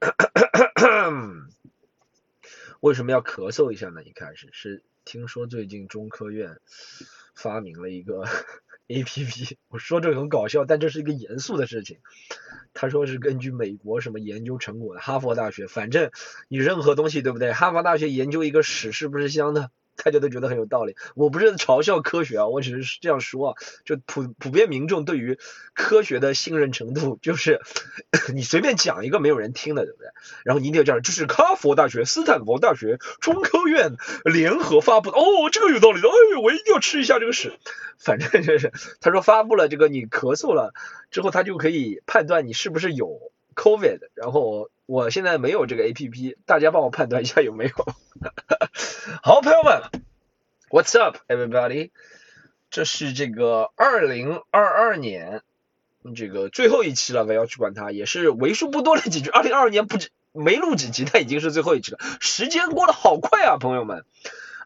为什么要咳嗽一下呢？一开始是听说最近中科院发明了一个 A P P，我说这个很搞笑，但这是一个严肃的事情。他说是根据美国什么研究成果的，哈佛大学，反正你任何东西对不对？哈佛大学研究一个屎是不是香的？大家都觉得很有道理，我不是嘲笑科学啊，我只是这样说啊，就普普遍民众对于科学的信任程度，就是 你随便讲一个没有人听的，对不对？然后你一定要讲，就是哈佛大学、斯坦福大学、中科院联合发布的，哦，这个有道理的，哎，我一定要吃一下这个屎，反正就是他说发布了这个，你咳嗽了之后，他就可以判断你是不是有 COVID，然后我现在没有这个 APP，大家帮我判断一下有没有。好，朋友们，What's up, everybody？这是这个二零二二年这个最后一期了，我要去管它，也是为数不多的几句。二零二二年不止没录几集，但已经是最后一期了。时间过得好快啊，朋友们！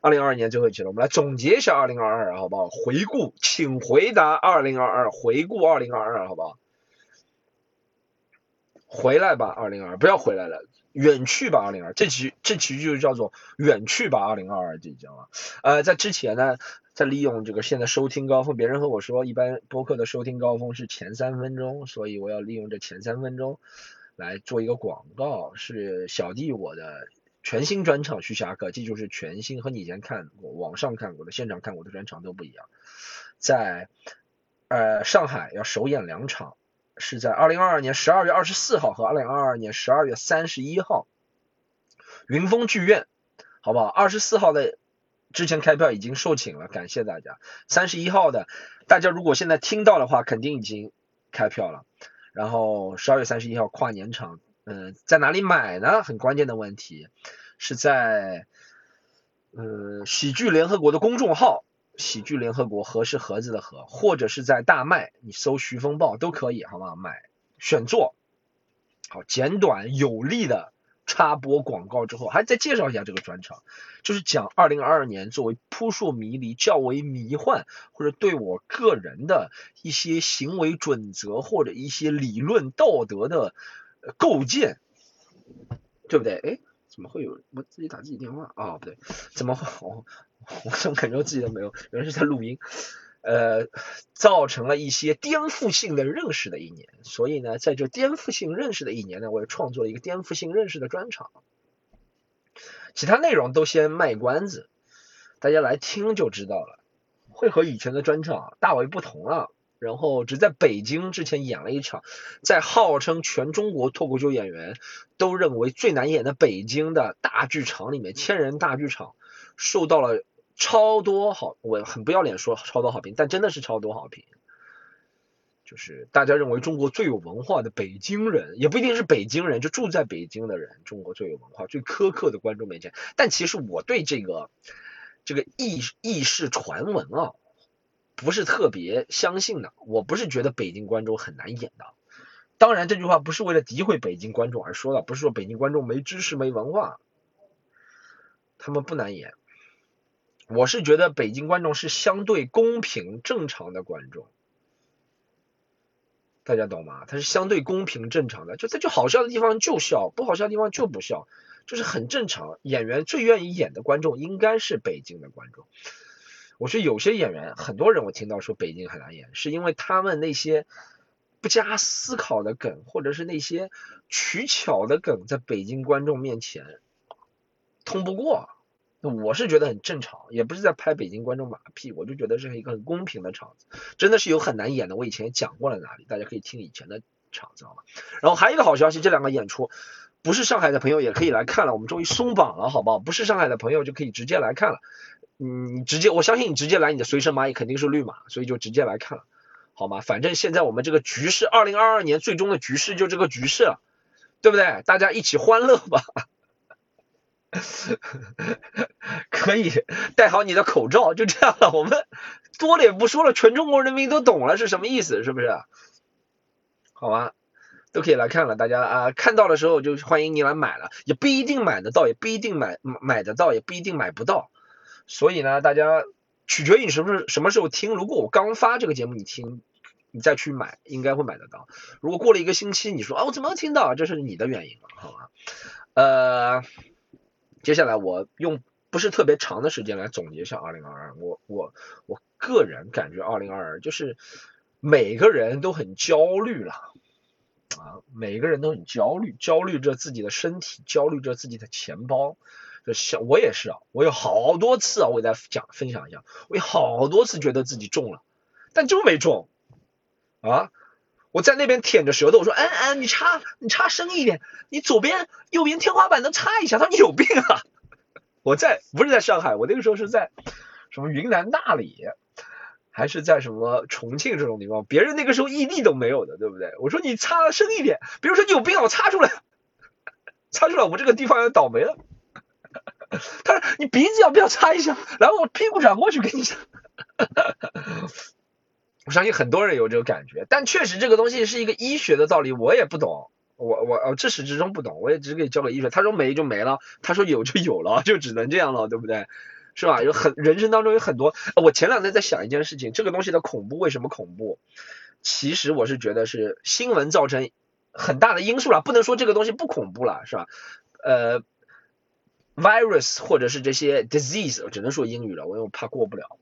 二零二二年最后一期了，我们来总结一下二零二二，好不好？回顾，请回答二零二二，回顾二零二二，好不好？回来吧，二零二二，不要回来了。远去吧，二零二，这期这期就叫做远去吧，二零二二，这讲了。呃，在之前呢，在利用这个现在收听高峰，别人和我说，一般播客的收听高峰是前三分钟，所以我要利用这前三分钟来做一个广告，是小弟我的全新专场《徐霞客》，这就是全新，和你以前看过、网上看过的、现场看过的专场都不一样，在呃上海要首演两场。是在二零二二年十二月二十四号和二零二二年十二月三十一号，云峰剧院，好不好？二十四号的之前开票已经售罄了，感谢大家。三十一号的，大家如果现在听到的话，肯定已经开票了。然后十二月三十一号跨年场，嗯，在哪里买呢？很关键的问题，是在嗯喜剧联合国的公众号。喜剧联合国盒是盒子的盒，或者是在大麦，你搜徐风暴都可以，好吗？买选座，好简短有力的插播广告之后，还再介绍一下这个专场，就是讲二零二二年作为扑朔迷离、较为迷幻，或者对我个人的一些行为准则或者一些理论道德的构建，对不对？哎。怎么会有我自己打自己电话啊？不对，怎么会？我我怎么感觉自己都没有？原来是在录音。呃，造成了一些颠覆性的认识的一年。所以呢，在这颠覆性认识的一年呢，我也创作了一个颠覆性认识的专场。其他内容都先卖关子，大家来听就知道了。会和以前的专场大为不同了。然后只在北京之前演了一场，在号称全中国脱口秀演员都认为最难演的北京的大剧场里面，千人大剧场受到了超多好，我很不要脸说超多好评，但真的是超多好评。就是大家认为中国最有文化的北京人，也不一定是北京人，就住在北京的人，中国最有文化、最苛刻的观众面前。但其实我对这个这个轶轶事传闻啊。不是特别相信的，我不是觉得北京观众很难演的。当然，这句话不是为了诋毁北京观众而说的，不是说北京观众没知识、没文化，他们不难演。我是觉得北京观众是相对公平、正常的观众，大家懂吗？他是相对公平、正常的，就他就好笑的地方就笑，不好笑的地方就不笑，就是很正常。演员最愿意演的观众应该是北京的观众。我说有些演员，很多人我听到说北京很难演，是因为他们那些不加思考的梗，或者是那些取巧的梗，在北京观众面前通不过。我是觉得很正常，也不是在拍北京观众马屁，我就觉得是一个很公平的场子。真的是有很难演的，我以前讲过了哪里，大家可以听以前的场子好吗？然后还有一个好消息，这两个演出不是上海的朋友也可以来看了，我们终于松绑了，好不好？不是上海的朋友就可以直接来看了。嗯，直接，我相信你直接来，你的随身蚂蚁肯定是绿码，所以就直接来看了，好吗？反正现在我们这个局势，二零二二年最终的局势就这个局势了，对不对？大家一起欢乐吧，可以戴好你的口罩，就这样了。我们多了也不说了，全中国人民都懂了是什么意思，是不是？好吧，都可以来看了，大家啊，看到的时候就欢迎你来买了，也不一定买得到，也不一定买买得到，也不一定买不到。所以呢，大家取决于你什么什么时候听。如果我刚发这个节目你听，你再去买，应该会买得到。如果过了一个星期，你说啊，我怎么听到？这是你的原因了，好吧？呃，接下来我用不是特别长的时间来总结一下二零二二。我我我个人感觉二零二二就是每个人都很焦虑了啊，每个人都很焦虑，焦虑着自己的身体，焦虑着自己的钱包。就像我也是啊，我有好多次啊，我给大家讲分享一下，我有好多次觉得自己中了。但就没中啊！我在那边舔着舌头，我说：“嗯嗯，你插你插深一点，你左边右边天花板都插一下。”他说：“你有病啊！” 我在不是在上海，我那个时候是在什么云南大理，还是在什么重庆这种地方？别人那个时候异地都没有的，对不对？我说你插深一点，比如说你有病啊，我插出来，插出来，我这个地方要倒霉了。他说：“你鼻子要不要插一下？然后我屁股转过去给你插。”我相信很多人有这个感觉，但确实这个东西是一个医学的道理，我也不懂，我我呃至始至终不懂，我也只可以交给医学。他说没就没了，他说有就有了，就只能这样了，对不对？是吧？有很人生当中有很多，我前两天在想一件事情，这个东西的恐怖为什么恐怖？其实我是觉得是新闻造成很大的因素了，不能说这个东西不恐怖了，是吧？呃，virus 或者是这些 disease，我只能说英语了，我因为我怕过不了。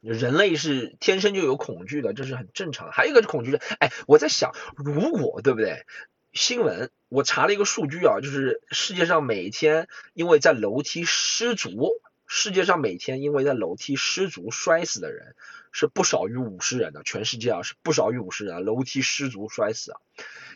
人类是天生就有恐惧的，这是很正常。还有一个是恐惧是，哎，我在想，如果对不对？新闻我查了一个数据啊，就是世界上每天因为在楼梯失足，世界上每天因为在楼梯失足摔死的人是不少于五十人的，全世界啊是不少于五十人，楼梯失足摔死啊。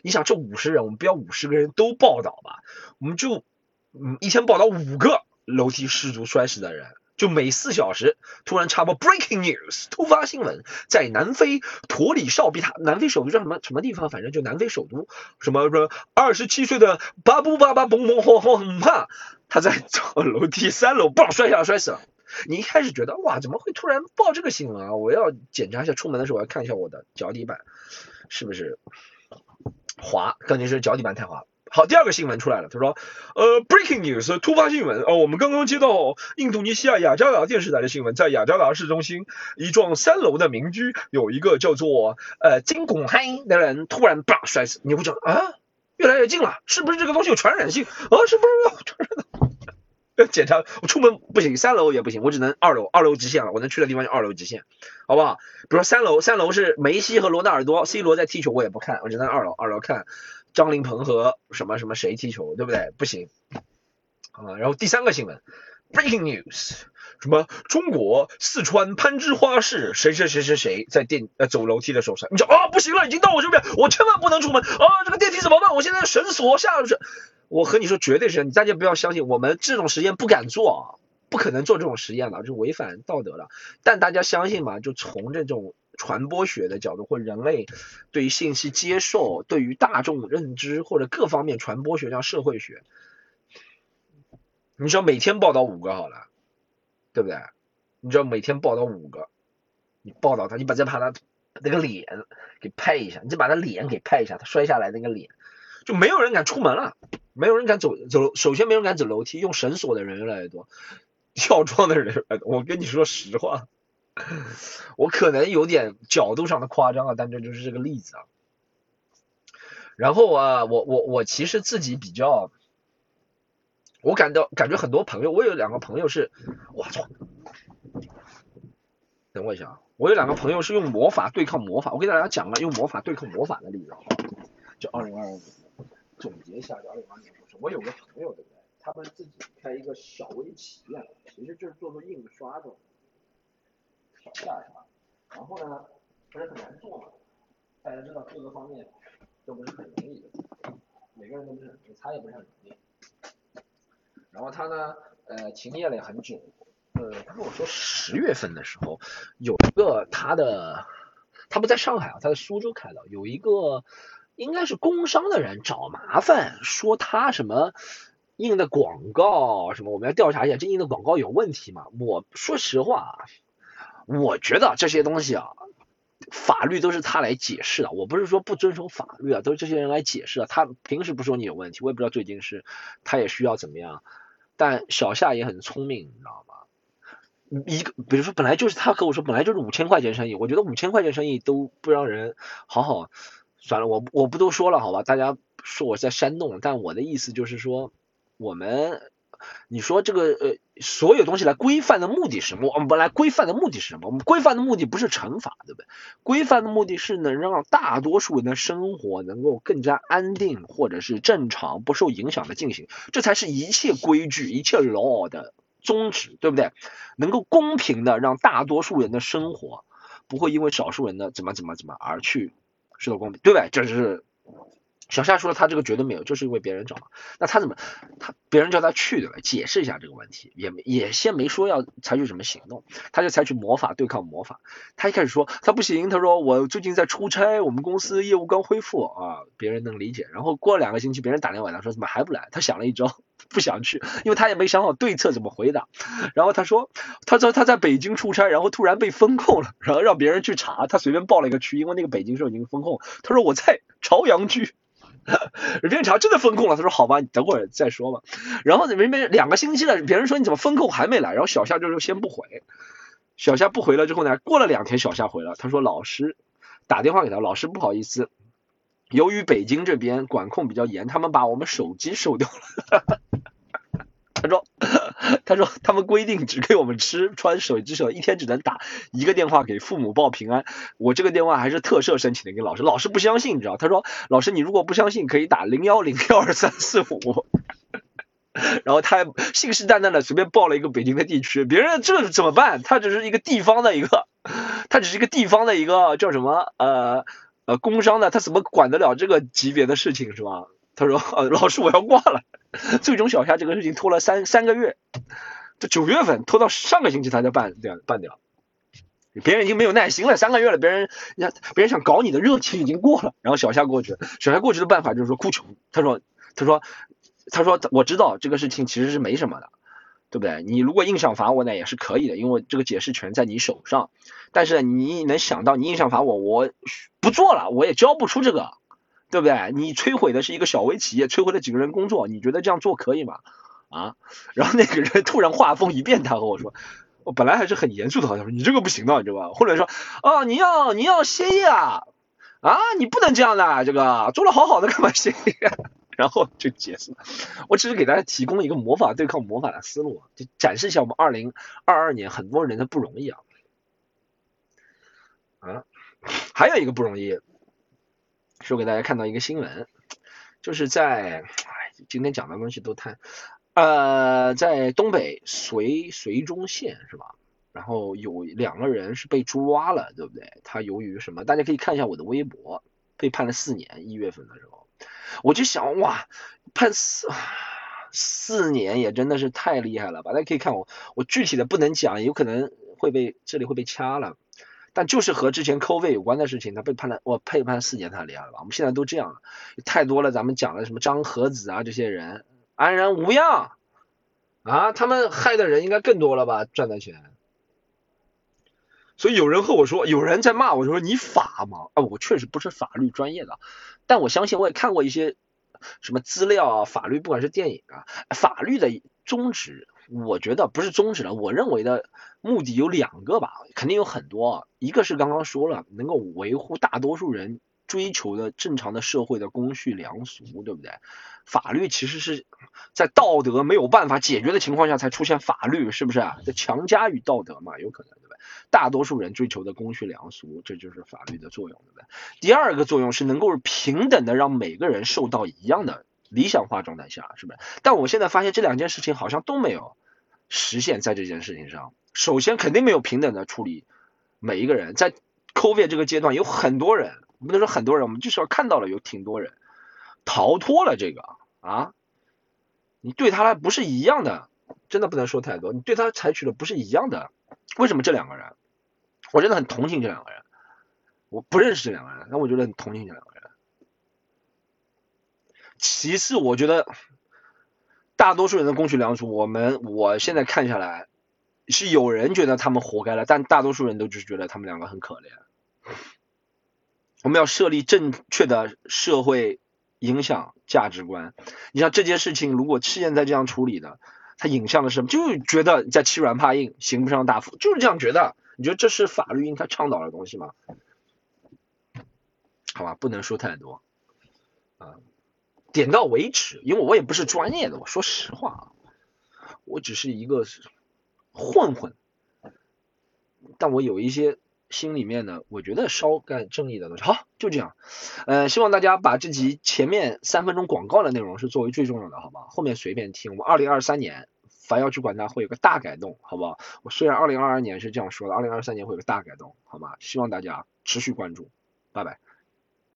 你想这五十人，我们不要五十个人都报道吧？我们就嗯一天报道五个楼梯失足摔死的人。就每四小时突然插播 breaking news 突发新闻，在南非托里绍比塔，南非首都叫什么什么地方？反正就南非首都，什么说二十七岁的巴布巴巴嘣嘣轰轰哈，他在走楼梯三楼，嘣摔下来摔死了。你一开始觉得哇，怎么会突然报这个新闻啊？我要检查一下，出门的时候我要看一下我的脚底板是不是滑，肯定是脚底板太滑了。好，第二个新闻出来了，他说，呃，breaking news，突发新闻，哦，我们刚刚接到印度尼西亚雅加达电视台的新闻，在雅加达市中心一幢三楼的民居，有一个叫做呃金拱黑的人突然叭摔死，你会觉得啊，越来越近了，是不是这个东西有传染性？啊，是不是 要传染？要检查，我出门不行，三楼也不行，我只能二楼，二楼极限了，我能去的地方就二楼极限，好不好？比如说三楼，三楼是梅西和罗纳尔多，C 罗在踢球，我也不看，我只能二楼，二楼看。张琳鹏和什么什么谁踢球，对不对？不行啊。然后第三个新闻，breaking news，什么中国四川攀枝花市谁谁谁谁谁在电呃走楼梯的时候，你讲啊不行了，已经到我这边，我千万不能出门啊，这个电梯怎么办？我现在绳索下去。我和你说绝对是，你大家不要相信，我们这种实验不敢做啊，不可能做这种实验的，就违反道德了。但大家相信嘛，就从这种。传播学的角度，或人类对于信息接受、对于大众认知或者各方面传播学，叫社会学。你只要每天报道五个好了，对不对？你只要每天报道五个，你报道他，你把再把他那个脸给拍一下，你再把他脸给拍一下，他摔下来那个脸，就没有人敢出门了，没有人敢走走，首先没人敢走楼梯，用绳索的人越来越多，跳窗的人，我跟你说实话。我可能有点角度上的夸张啊，但这就是这个例子啊。然后啊，我我我其实自己比较，我感到感觉很多朋友，我有两个朋友是，我操，等我一下啊，我有两个朋友是用魔法对抗魔法，我给大家讲个用魔法对抗魔法的例子啊，就二零二二年总结一下，二零二年说是，我有个朋友对不对？他们自己开一个小微企业，其实就是做做印刷的。小价是吧？然后呢，不是很难做嘛？大家知道各个方面都不是很容易的，每个人都不是很，他也不是很容易。然后他呢，呃，停业了也很久，呃，他跟我说十月份的时候有一个他的，他不在上海啊，他在苏州开的，有一个应该是工商的人找麻烦，说他什么印的广告什么，我们要调查一下这印的广告有问题吗？我说实话。我觉得这些东西啊，法律都是他来解释的。我不是说不遵守法律啊，都是这些人来解释的。他平时不说你有问题，我也不知道最近是他也需要怎么样。但小夏也很聪明，你知道吗？一个，比如说本来就是他跟我说本来就是五千块钱生意，我觉得五千块钱生意都不让人好好，算了，我我不多说了，好吧，大家说我在煽动，但我的意思就是说，我们。你说这个呃，所有东西来规范的目的是什么？我们本来规范的目的是什么？我们规范的目的不是惩罚，对不对？规范的目的是能让大多数人的生活能够更加安定，或者是正常不受影响的进行，这才是一切规矩、一切 law 的宗旨，对不对？能够公平的让大多数人的生活不会因为少数人的怎么怎么怎么而去受到公平，对不对？这是。小夏说，他这个绝对没有，就是因为别人找。那他怎么，他别人叫他去对吧？解释一下这个问题，也也先没说要采取什么行动，他就采取魔法对抗魔法。他一开始说他不行，他说我最近在出差，我们公司业务刚恢复啊，别人能理解。然后过两个星期，别人打电话他说怎么还不来？他想了一招，不想去，因为他也没想好对策怎么回答。然后他说，他说他在北京出差，然后突然被封控了，然后让别人去查，他随便报了一个区，因为那个北京市已经封控。他说我在朝阳区。任天堂真的封控了，他说好吧，你等会儿再说吧。然后明明两个星期了，别人说你怎么封控还没来？然后小夏就说先不回。小夏不回了之后呢，过了两天小夏回了，他说老师打电话给他，老师不好意思，由于北京这边管控比较严，他们把我们手机收掉了。他说，他说他们规定只给我们吃穿手机手，一天只能打一个电话给父母报平安。我这个电话还是特设申请的，给老师，老师不相信，你知道？他说，老师你如果不相信，可以打零幺零幺二三四五。然后他还信誓旦旦的随便报了一个北京的地区，别人这怎么办？他只是一个地方的一个，他只是一个地方的一个叫什么呃呃工商的，他怎么管得了这个级别的事情是吧？他说：“呃，老师，我要挂了。最终小夏这个事情拖了三三个月，这九月份拖到上个星期他才办掉办掉。别人已经没有耐心了，三个月了，别人人家别人想搞你的热情已经过了。然后小夏过去，小夏过去的办法就是说哭穷。他说，他说，他说我知道这个事情其实是没什么的，对不对？你如果硬想罚我呢，也是可以的，因为这个解释权在你手上。但是你能想到，你硬想罚我，我不做了，我也交不出这个。”对不对？你摧毁的是一个小微企业，摧毁了几个人工作，你觉得这样做可以吗？啊？然后那个人突然话锋一变，他和我说，我本来还是很严肃的，好像说你这个不行的，你知道吧？或者说，哦，你要你要歇业啊？啊，你不能这样的，这个做的好好的干嘛歇业？然后就结束了，我只是给大家提供一个魔法对抗魔法的思路，就展示一下我们二零二二年很多人的不容易啊。啊，还有一个不容易。说给大家看到一个新闻，就是在，哎，今天讲的东西都太，呃，在东北绥绥中县是吧？然后有两个人是被抓了，对不对？他由于什么？大家可以看一下我的微博，被判了四年。一月份的时候，我就想，哇，判四四年也真的是太厉害了吧？大家可以看我，我具体的不能讲，有可能会被这里会被掐了。但就是和之前扣位有关的事情，他被判了，我被判四年太厉害了吧？我们现在都这样了，太多了。咱们讲的什么张和子啊，这些人安然无恙啊，他们害的人应该更多了吧？赚的钱。所以有人和我说，有人在骂我说你法吗？啊，我确实不是法律专业的，但我相信我也看过一些什么资料啊，法律不管是电影啊，法律的宗旨。我觉得不是终止了，我认为的目的有两个吧，肯定有很多。一个是刚刚说了，能够维护大多数人追求的正常的社会的公序良俗，对不对？法律其实是在道德没有办法解决的情况下才出现法律，是不是啊？这强加于道德嘛，有可能，对吧？大多数人追求的公序良俗，这就是法律的作用，对不对？第二个作用是能够平等的让每个人受到一样的。理想化状态下是不是？但我现在发现这两件事情好像都没有实现，在这件事情上，首先肯定没有平等的处理每一个人，在 COVID 这个阶段，有很多人，不能说很多人，我们至少看到了有挺多人逃脱了这个啊，你对他来不是一样的，真的不能说太多，你对他采取的不是一样的，为什么这两个人？我真的很同情这两个人，我不认识这两个人，但我觉得很同情这两个人。其次，我觉得大多数人的公序良俗，我们我现在看下来，是有人觉得他们活该了，但大多数人都只是觉得他们两个很可怜。我们要设立正确的社会影响价值观。你像这件事情，如果现在这样处理的，它影响了什么？就觉得在欺软怕硬，刑不上大夫，就是这样觉得。你觉得这是法律应该倡导的东西吗？好吧，不能说太多啊，点到为止。因为我也不是专业的，我说实话啊，我只是一个混混，但我有一些。心里面呢，我觉得稍干正义的东西，好，就这样。呃，希望大家把这集前面三分钟广告的内容是作为最重要的，好吧？后面随便听。我们二零二三年凡要去管它会有个大改动，好不好？我虽然二零二二年是这样说的，二零二三年会有个大改动，好吗？希望大家持续关注，拜拜。